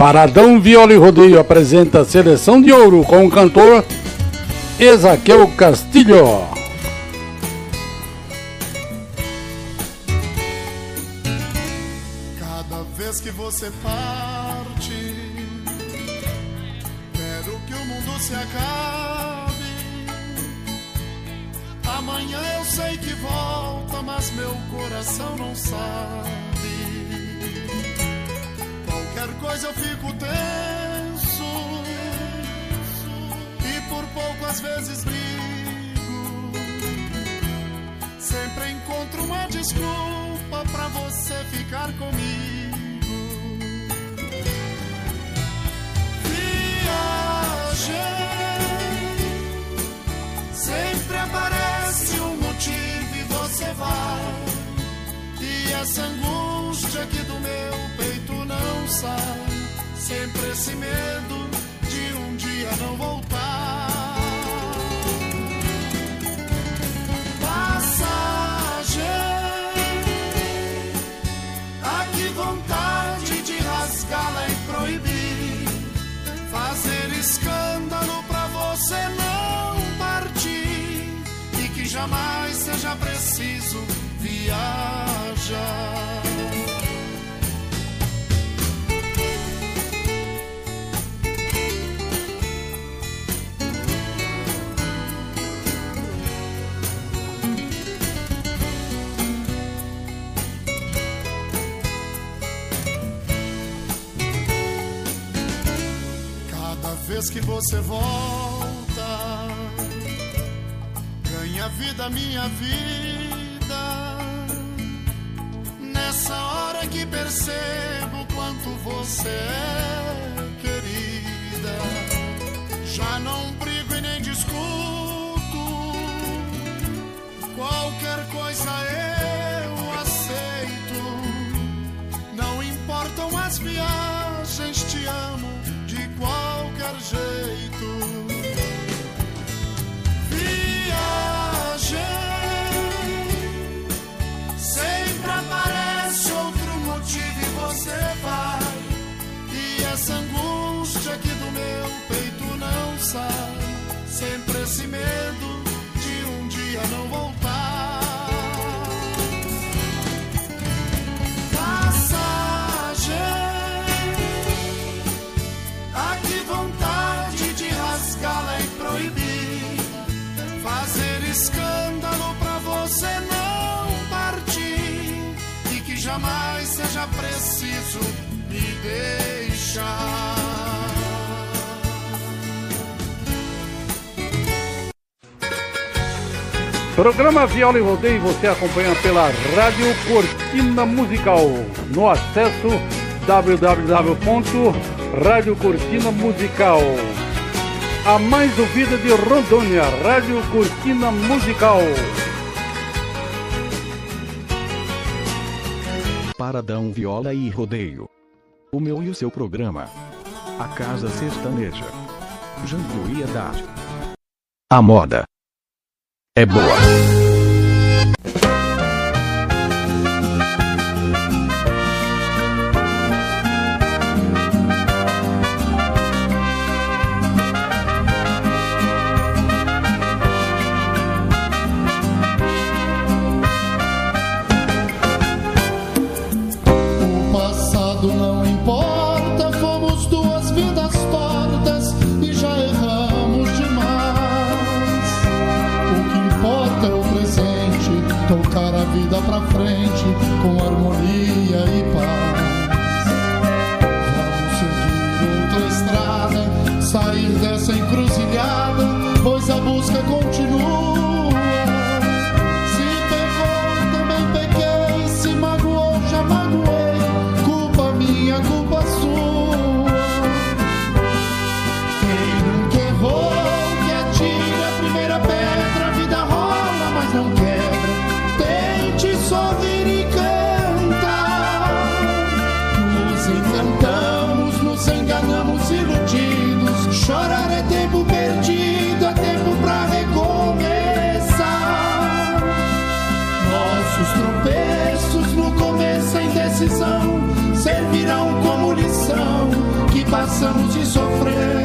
Paradão Viola e Rodeio apresenta a Seleção de Ouro com o cantor Ezaquiel Castilho. Cada vez que você parte, vez que você volta, ganha vida minha vida. Nessa hora que percebo quanto você é querida, já não sai. Sempre esse medo de um dia não voltar. Passagem. Ah, que vontade de rasgá-la e proibir. Fazer escândalo pra você não partir. E que jamais seja preciso me deixar. Programa Viola e Rodeio você acompanha pela Rádio Cortina Musical no acesso www.radiocortinamusical a mais ouvida de Rondônia, Rádio Cortina Musical. Paradão Viola e Rodeio. O meu e o seu programa. A Casa Sertaneja. Jambuí Haddad. A moda. É boa. decisão servirão como lição que passamos de sofrer.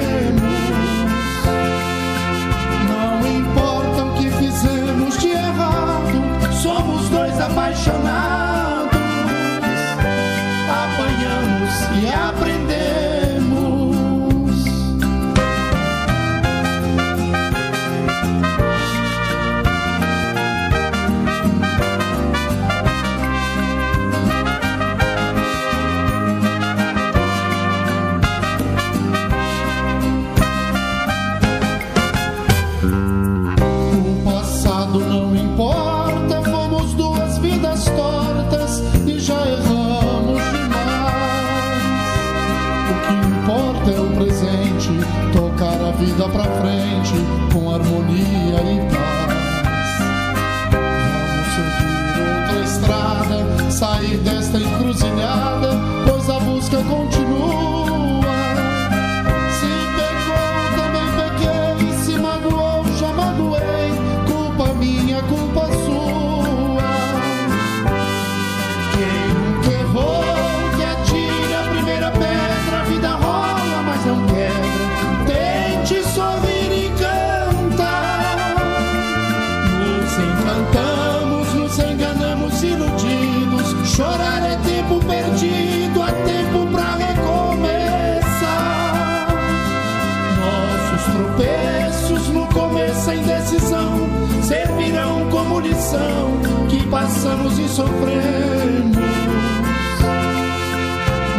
que passamos e sofremos.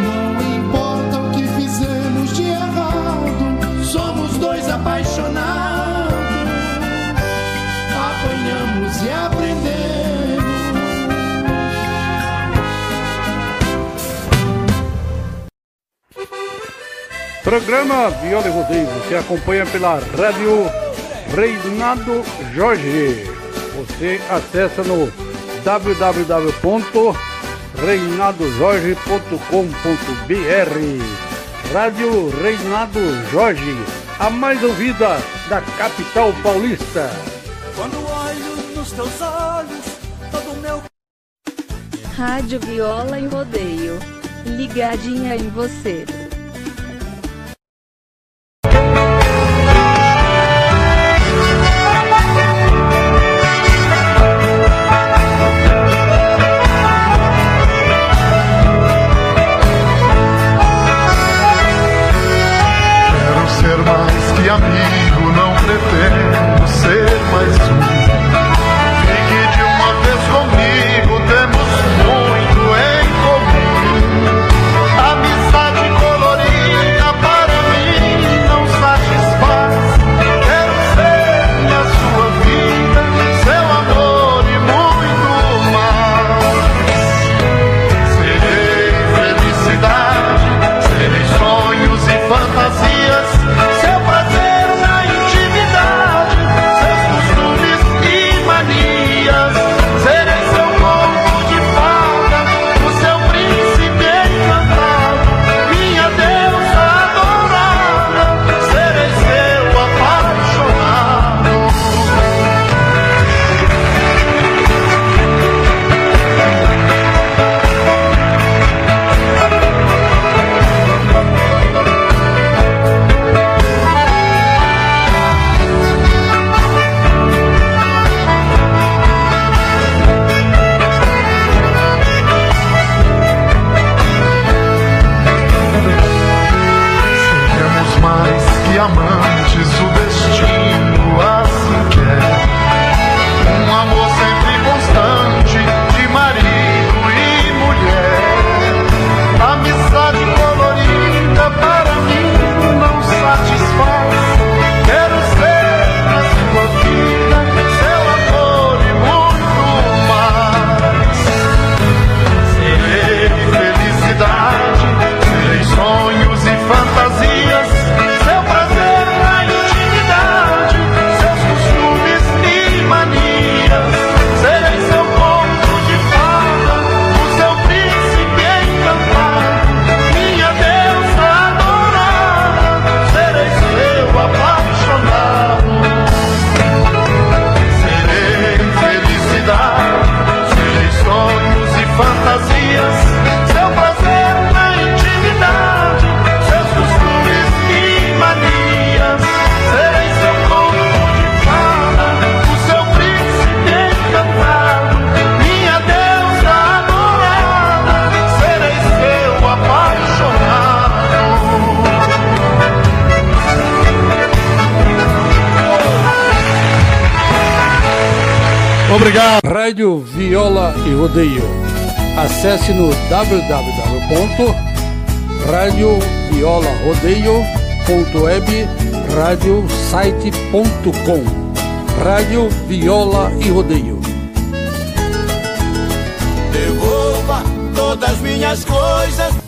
Não importa o que fizemos de errado, somos dois apaixonados. Apanhamos e aprendemos. Programa Viola e Rodeio, você acompanha pela rádio Reinado Jorge. Você acessa no www.reinadojorge.com.br Rádio Reinado Jorge, a mais ouvida da capital paulista. Quando olho nos teus olhos, todo meu. Rádio Viola e Rodeio. Ligadinha em você. rádio Viola e Rodeio. Acesse no www.radioviolarodeio.webradiosite.com Rádio Viola e Rodeio. Devolva todas minhas coisas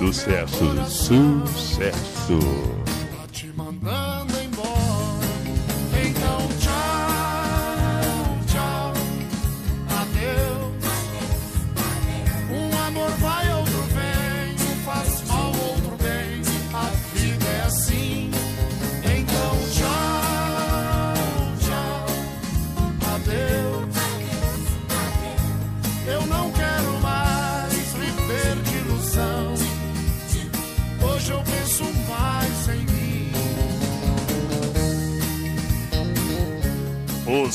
Sucesso, sucesso.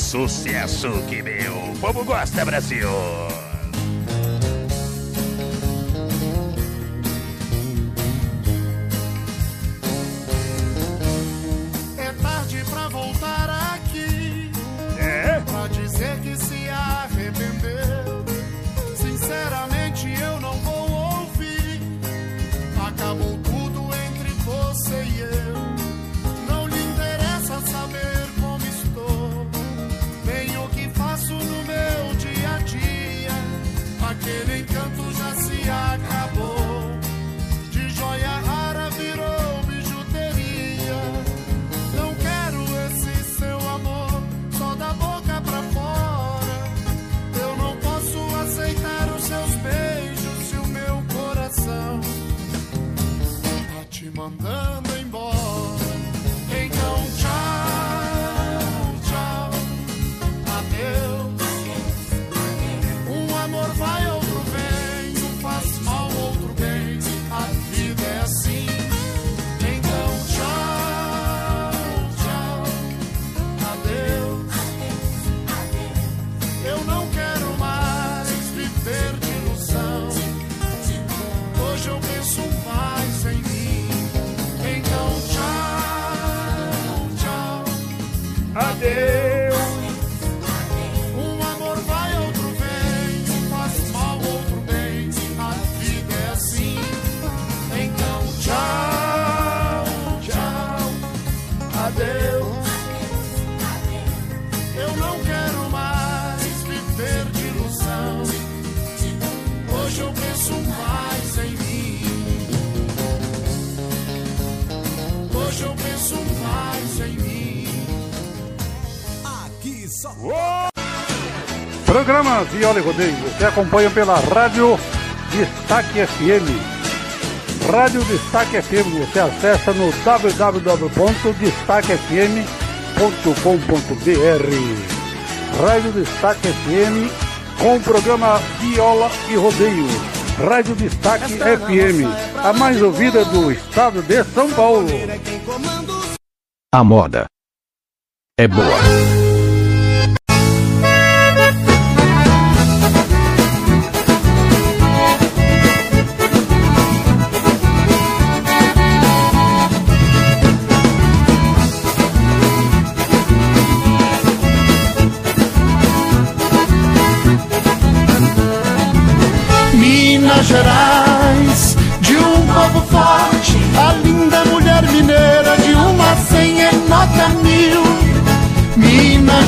Sucesso que meu povo gosta, Brasil. still Programa Viola e Rodeio. Você acompanha pela Rádio Destaque FM. Rádio Destaque FM. Você acessa no www.destaquefm.com.br. Rádio Destaque FM com o programa Viola e Rodeio. Rádio Destaque FM, a mais ouvida do estado de São Paulo. A moda é boa.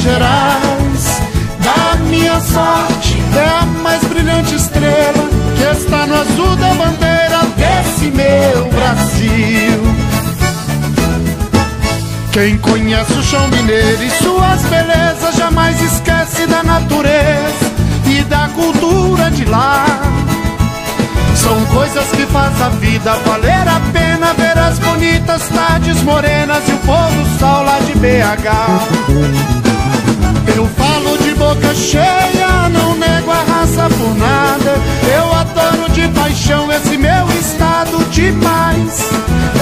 Gerais, da minha sorte, é a mais brilhante estrela que está no azul da bandeira desse meu Brasil. Quem conhece o chão mineiro e suas belezas jamais esquece da natureza e da cultura de lá. São coisas que faz a vida valer a pena ver as bonitas tardes morenas e o pôr do sol lá de BH. Eu falo de boca cheia, não nego a raça por nada. Eu adoro de paixão esse meu estado demais.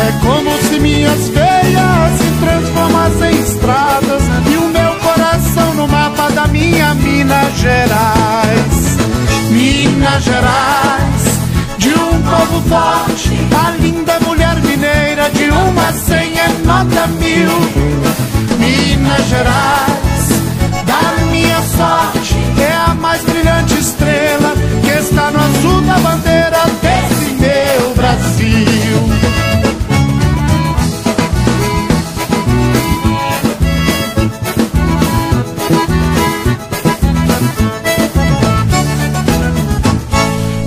É como se minhas veias se transformassem em estradas e o meu coração no mapa da minha Minas Gerais. Minas Gerais, de um povo forte, a linda mulher mineira de uma cem é nota mil. Minas Gerais, sorte, é a mais brilhante estrela que está no azul da bandeira desse meu Brasil.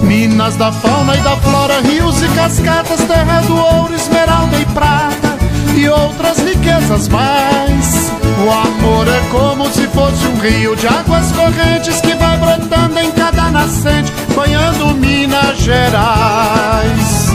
Minas da fauna e da flora, rios e cascatas, terra do ouro, esmeralda e prata e outras riquezas mais. O amor é como se fosse um rio de águas correntes que vai brotando em cada nascente, banhando Minas Gerais.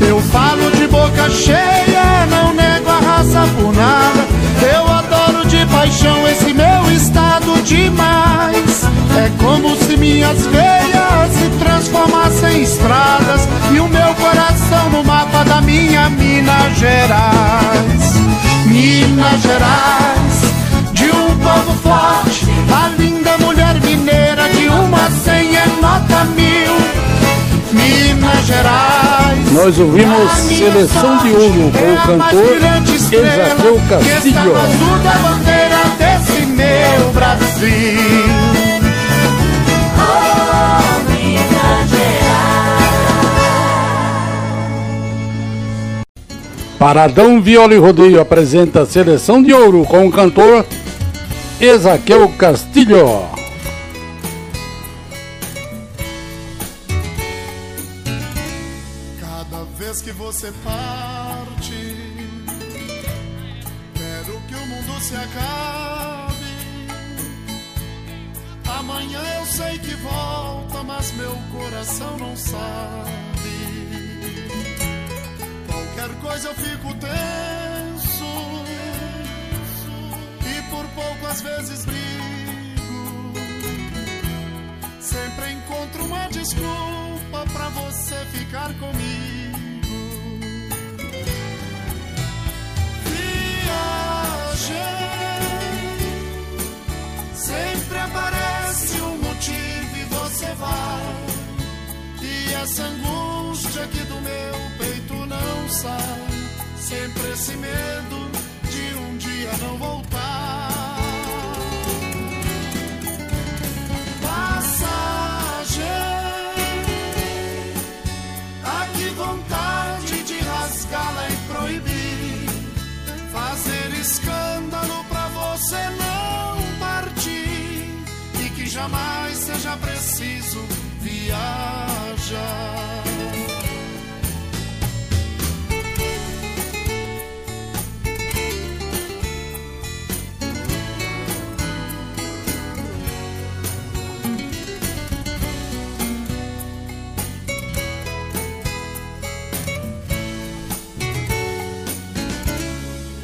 Eu falo de boca cheia, não nego a raça por nada. Eu adoro de paixão esse meu estado demais. É como se minhas veias se transformassem em estradas e o meu coração no mapa da minha Minas Gerais. Minas Gerais, de um povo forte, a linda mulher mineira de uma senha nota mil. Minas Gerais. Nós ouvimos Seleção de Ouro com o cantor Ezaqueu Castilho. a bandeira desse meu Brasil. Paradão Viola e Rodeio apresenta Seleção de Ouro com o cantor Ezaqueu Castilho. Às vezes brigo. Sempre encontro uma desculpa pra você ficar comigo. Viagem, sempre aparece um motivo e você vai. E essa angústia aqui do meu peito não sai. Sempre esse medo de um dia não voltar. Preciso viajar.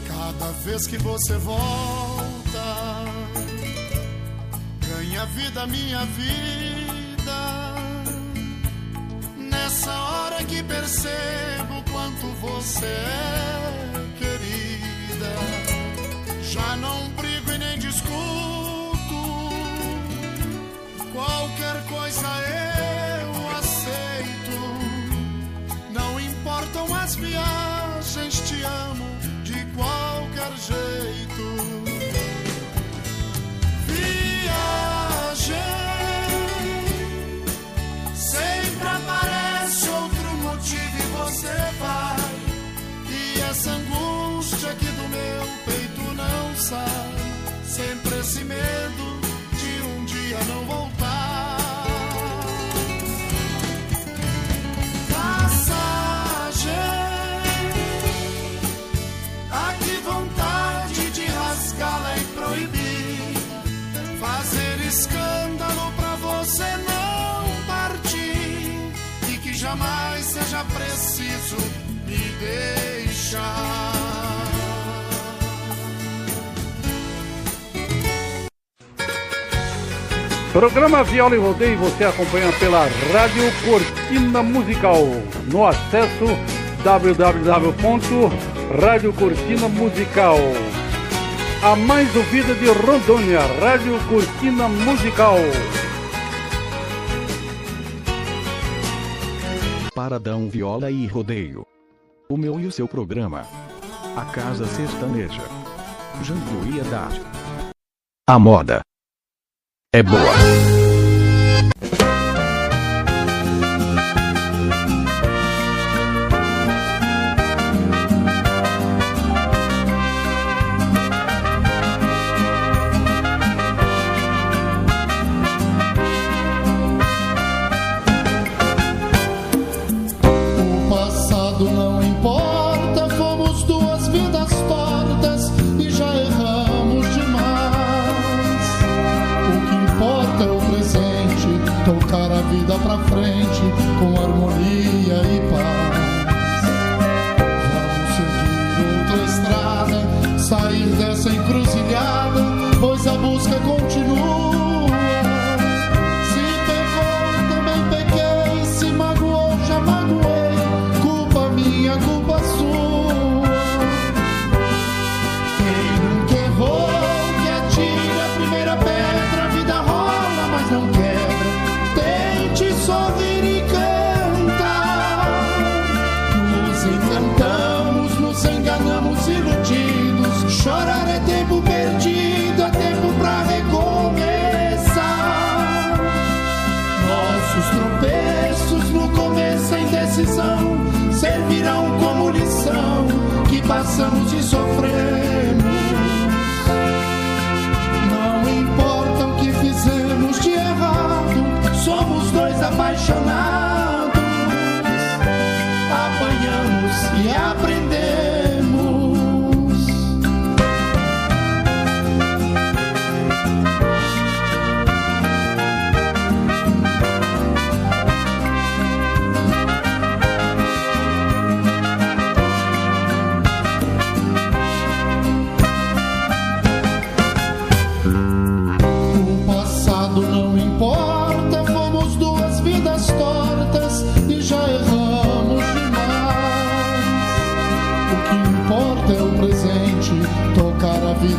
Cada vez que você volta, ganha vida minha vida. Que percebo quanto você é querida, já não brigo e nem discuto. Qualquer coisa eu aceito. Não importam as viagens, medo de um dia não voltar. Passagem, ah, que vontade de rasgá-la e proibir. Fazer escândalo pra você não partir. E que jamais seja preciso me deixar. Programa Viola e Rodeio você acompanha pela Rádio Cortina Musical no acesso www.radiocortinamusical Musical. A mais ouvida de Rondônia, Rádio Cortina Musical. Paradão Viola e Rodeio. O meu e o seu programa. A Casa Sertaneja. Janduía Dar. A moda. É boa.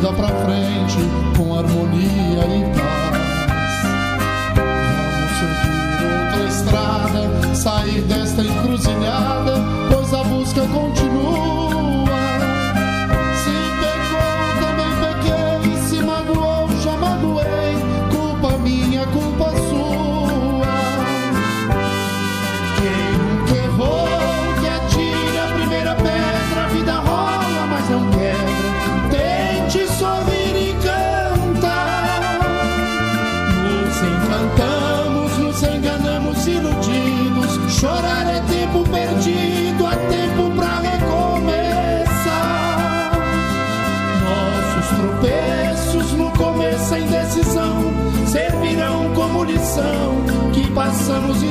dá pra frente.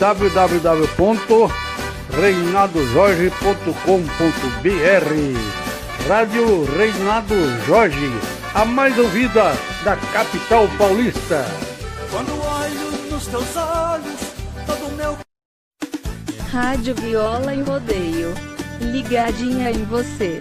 www.reinadojorge.com.br Rádio Reinado Jorge, a mais ouvida da capital paulista. Quando olho nos teus olhos, todo meu. Rádio Viola em Rodeio. Ligadinha em você.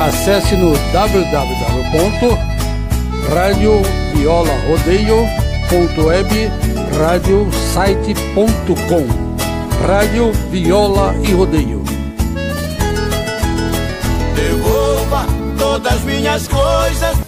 acesse no www.radioviolarodeio.webradiosite.com Rádio Viola e Rodeio. Devolva todas minhas coisas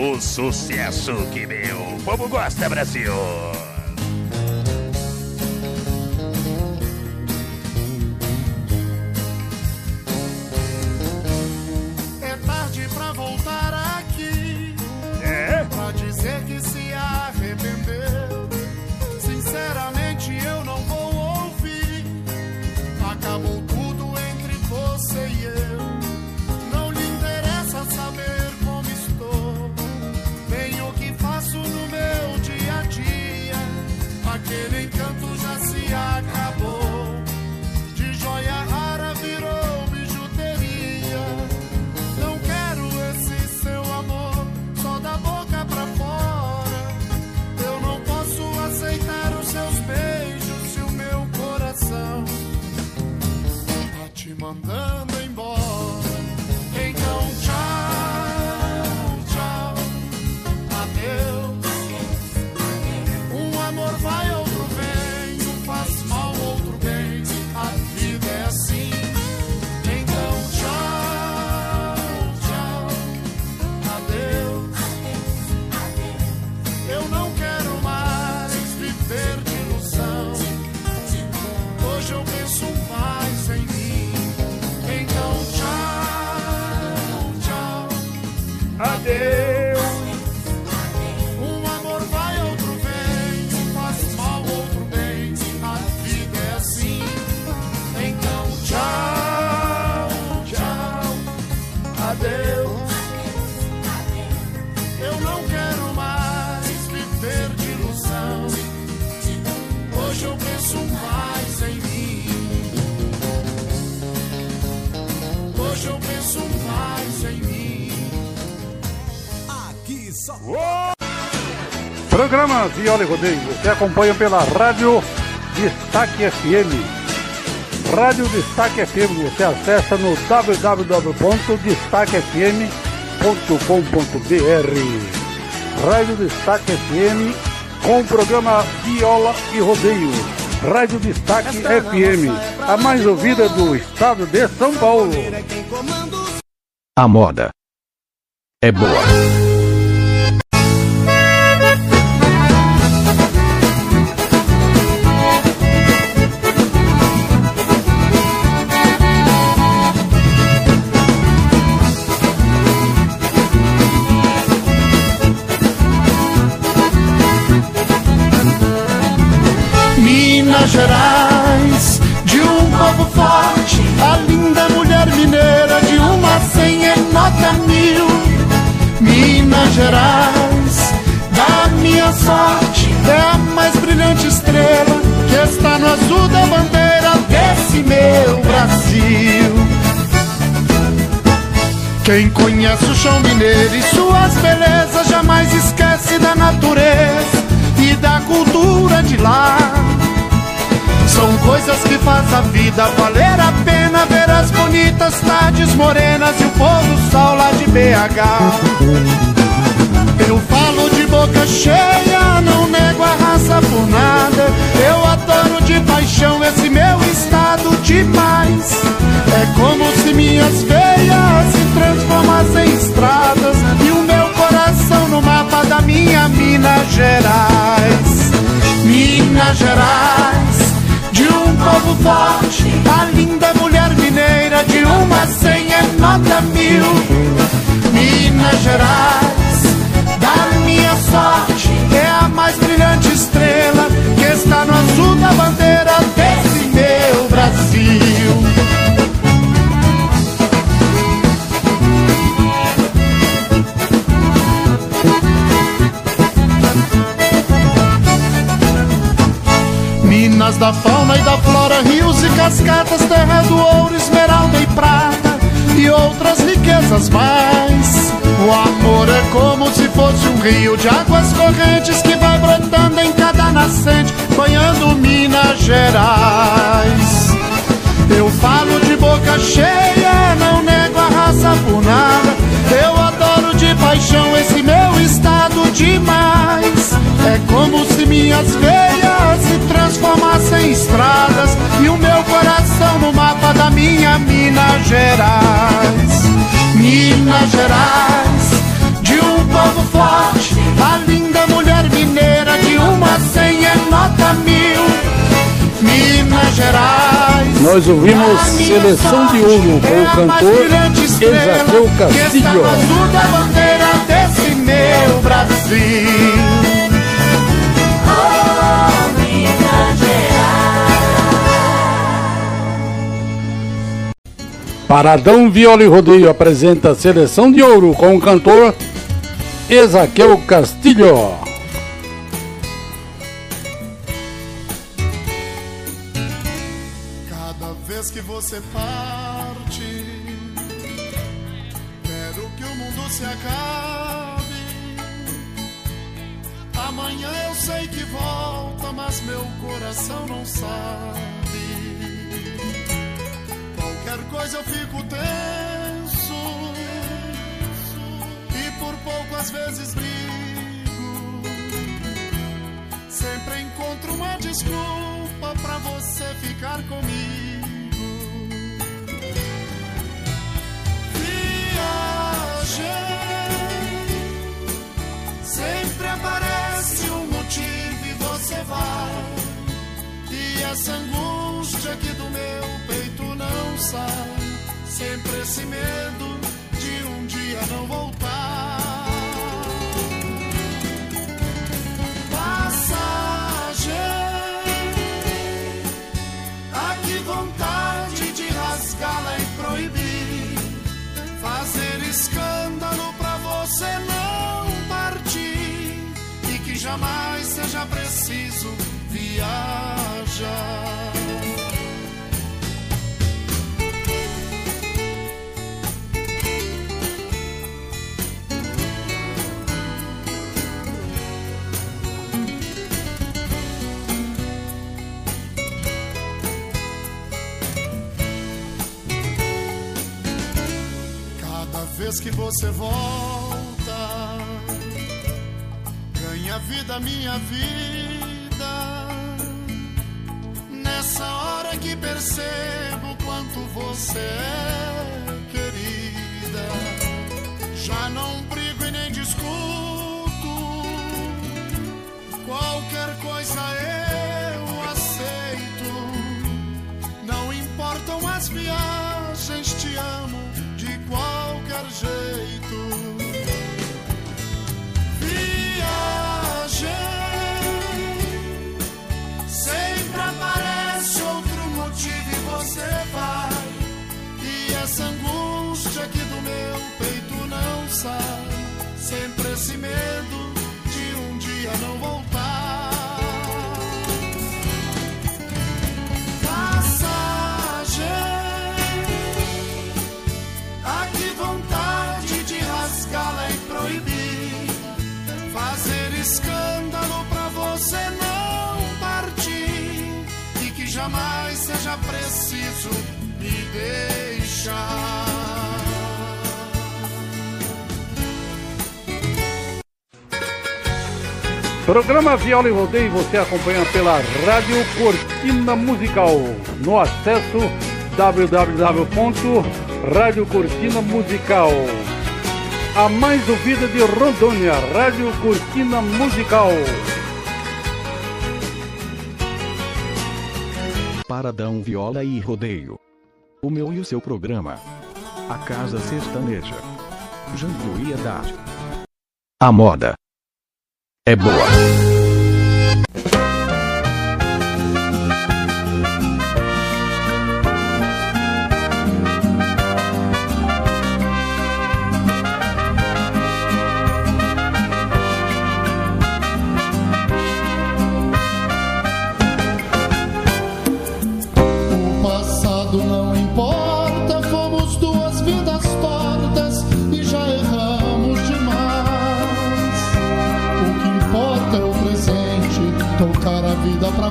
O sucesso que meu povo gosta, Brasil! programa Viola e Rodeio. Você acompanha pela Rádio Destaque FM. Rádio Destaque FM você acessa no www.destaquefm.com.br. Rádio Destaque FM com o programa Viola e Rodeio. Rádio Destaque FM, a mais ouvida do estado de São Paulo. A moda é boa sorte é a mais brilhante estrela que está no azul da bandeira desse meu Brasil. Quem conhece o chão mineiro e suas belezas jamais esquece da natureza e da cultura de lá. São coisas que faz a vida valer a pena ver as bonitas tardes morenas e o pôr do sol lá de BH. Eu falo de boca cheia, não nego a raça por nada. Eu adoro de paixão esse meu estado demais. É como se minhas veias se transformassem em estradas e o meu coração no mapa da minha Minas Gerais. Minas Gerais, de um povo forte, a linda mulher mineira de uma cem é nota mil. Minas Gerais, sorte, é a mais brilhante estrela que está no azul da bandeira desse meu Brasil. Minas da fauna e da flora, rios e cascatas, terra do ouro, esmeralda e prata e outras riquezas mais. O amor é como se fosse um rio de águas correntes que vai brotando em cada nascente, banhando Minas Gerais. Eu falo de boca cheia, não nego a raça por nada. Eu adoro de paixão esse meu estado demais. É como se minhas veias se transformassem em estradas e o meu coração no mapa da minha Minas Gerais. Minas Gerais, povo forte, a linda mulher mineira de uma cem é nota mil. Minas Gerais. Nós ouvimos Seleção de Ouro com o cantor Ezaqueu Castilho. da bandeira desse meu Brasil. Paradão Viola e Rodeio apresenta Seleção de Ouro com o cantor Ezaqueu Castilho. Cada vez que você parte, ficar comigo. Viagem, sempre aparece um motivo e você vai. E essa angústia aqui do meu peito não sai. Sempre esse medo de um dia não voltar. Seja preciso viajar. Cada vez que você volta, minha vida. Nessa hora que percebo quanto você é medo de um dia não voltar. Passagem, a que vontade de rasgá-la e proibir, fazer escândalo pra você não partir e que jamais seja preciso me deixar. Programa Viola e Rodeio você acompanha pela Rádio Cortina Musical. No acesso www.radiocortinamusical. A mais ouvida de Rondônia, Rádio Cortina Musical. Paradão Viola e Rodeio. O meu e o seu programa. A Casa Sertaneja. Jean-Louis Haddad. A moda é boa.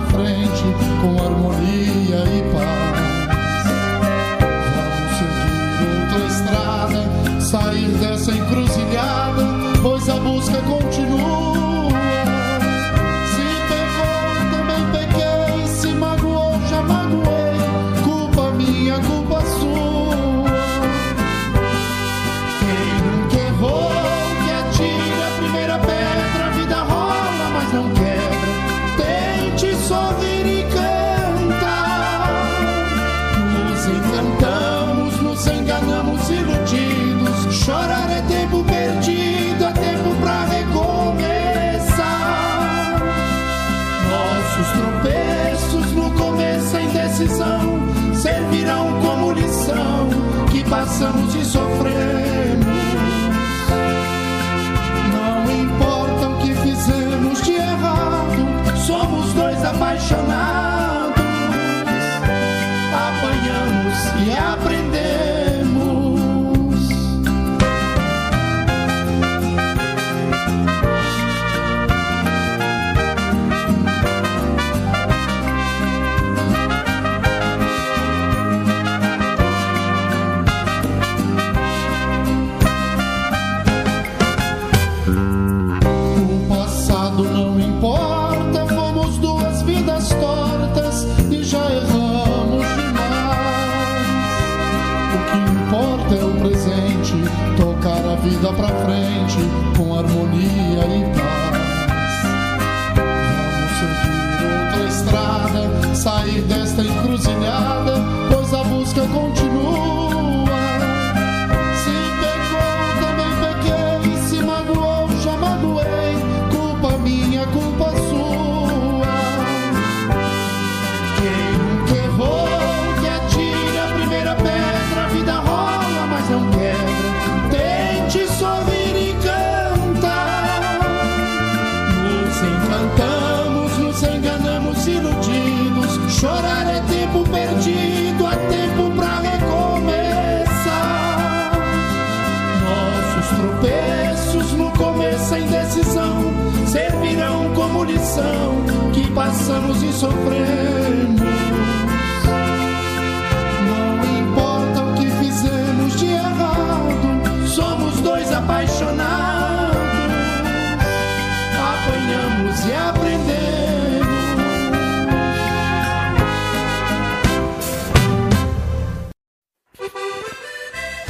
frente.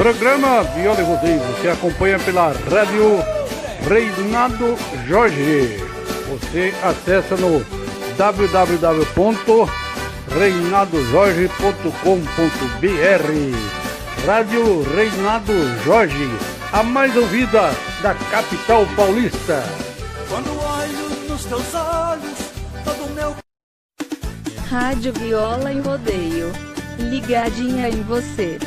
Programa Viola e Rodeio você acompanha pela Rádio Reinado Jorge. Você acessa no www.reinadojorge.com.br Rádio Reinado Jorge, a mais ouvida da capital paulista. Quando olho nos teus olhos, todo meu Rádio Viola e Rodeio, ligadinha em você.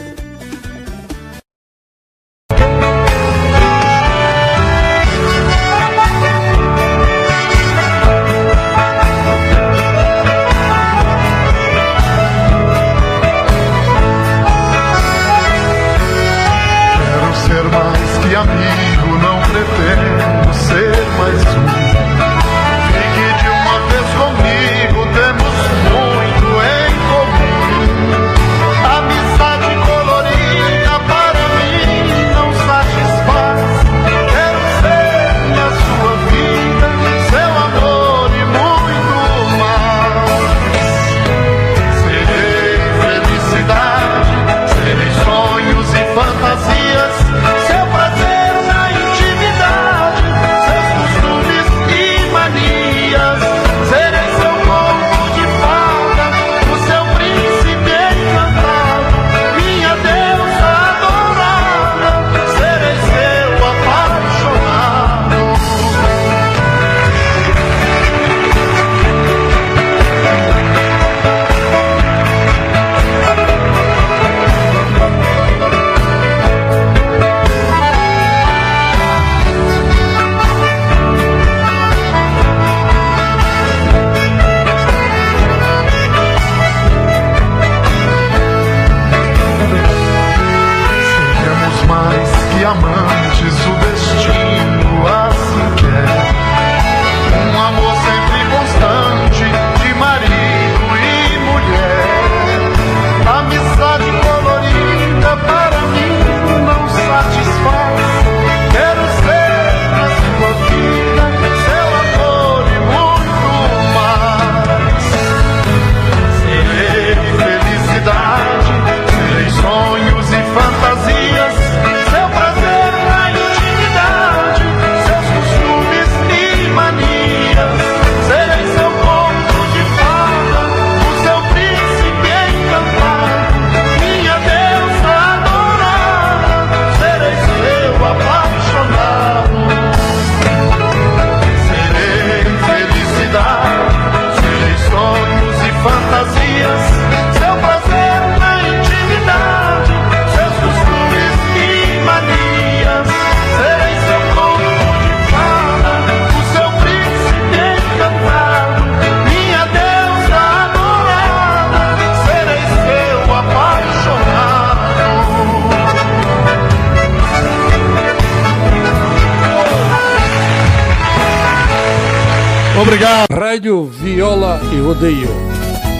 e Rodeio.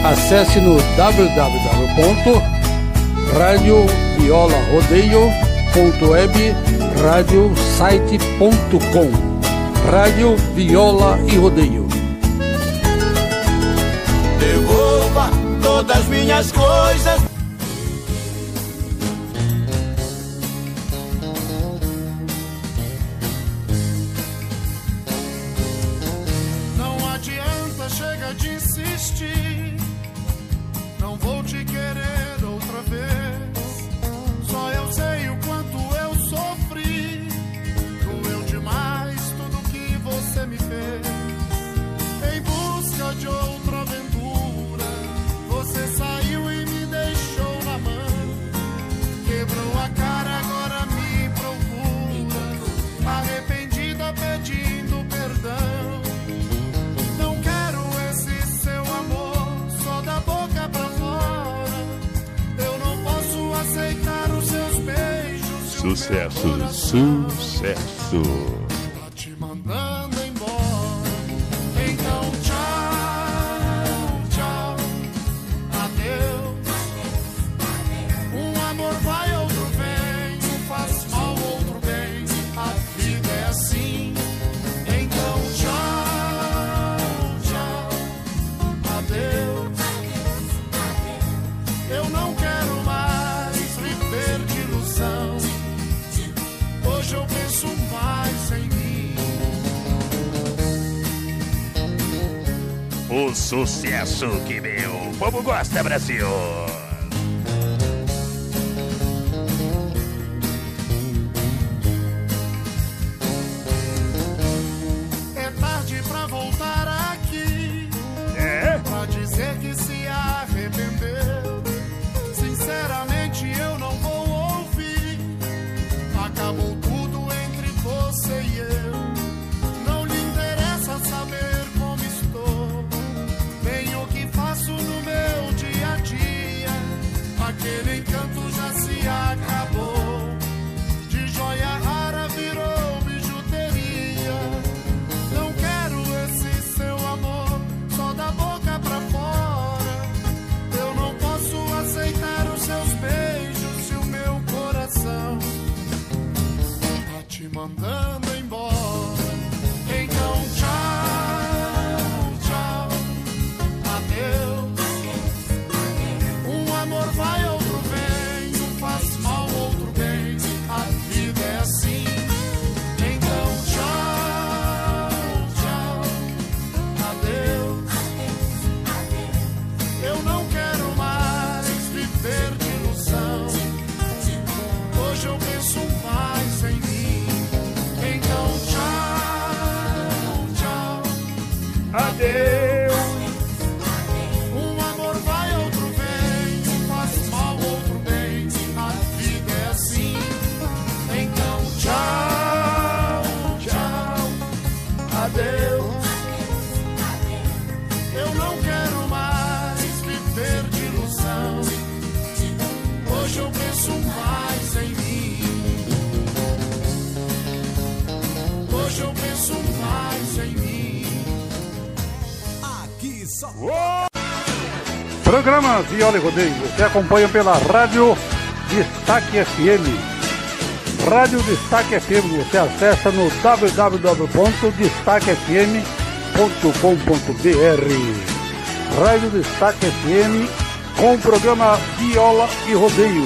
Acesse no www.radioviolarodeio.web.radiosite.com Rádio Viola e Rodeio. Devolva todas minhas coisas sucesso. povo gosta, Brasil! programa Viola e Rodeio. Você acompanha pela Rádio Destaque FM. Rádio Destaque FM você acessa no www.destaquefm.com.br. Rádio Destaque FM com o programa Viola e Rodeio.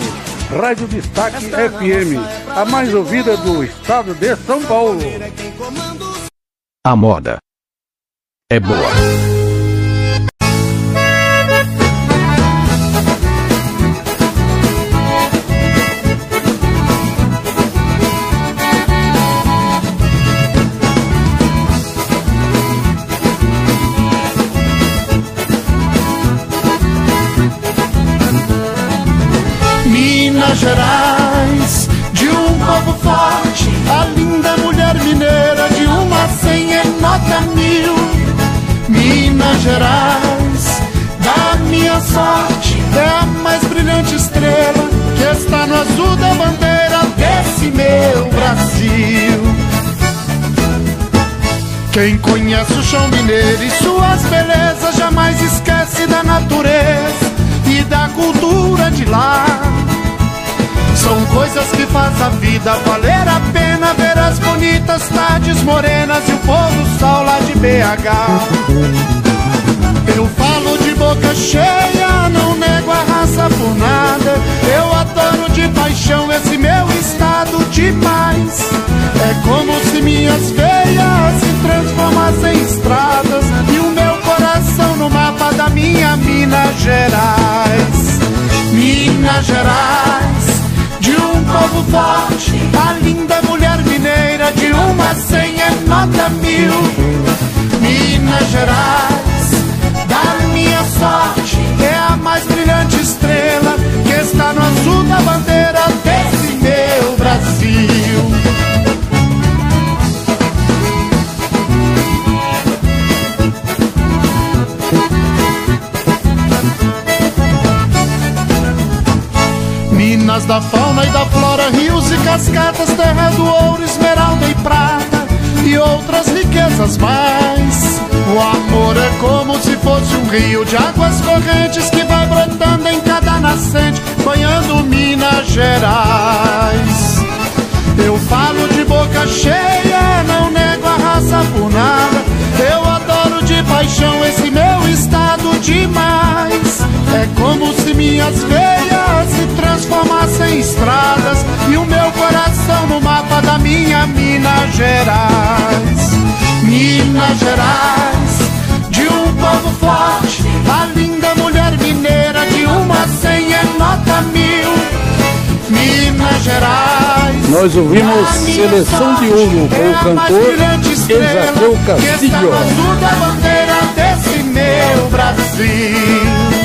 Rádio Destaque FM, a mais ouvida do estado de São Paulo. A moda é boa Minas Gerais, de um povo forte, a linda mulher mineira, de uma cem nota mil. Minas Gerais, da minha sorte, é a mais brilhante estrela que está no azul da bandeira desse meu Brasil. Quem conhece o chão mineiro e suas belezas jamais esquece da natureza e da cultura de lá. São coisas que faz a vida valer a pena ver as bonitas tardes morenas e o pôr do sol lá de BH. Eu falo de boca cheia, não nego a raça por nada. Eu adoro de paixão esse meu estado demais. É como se minhas veias se transformassem em estradas e o meu coração no mapa da minha Minas Gerais. Minas Gerais, de povo forte, a linda mulher mineira de uma cem é nota mil. Minas Gerais, da minha sorte, é a mais brilhante estrela que está no azul Da fauna e da flora, rios e cascatas, terra do ouro, esmeralda e prata e outras riquezas mais. O amor é como se fosse um rio de águas correntes que vai brotando em cada nascente, banhando Minas Gerais. Eu falo de boca cheia, não nego a raça por nada. Eu adoro de paixão esse meu estado demais. É como se minhas veias se transformassem em estradas e o meu coração no mapa da minha Minas Gerais. Minas Gerais, de um povo forte, a linda mulher mineira de uma cem é nota mil. Minas Gerais. Nós ouvimos Seleção de Ouro com o cantor Exateu que está Castilho. azul da bandeira desse meu Brasil.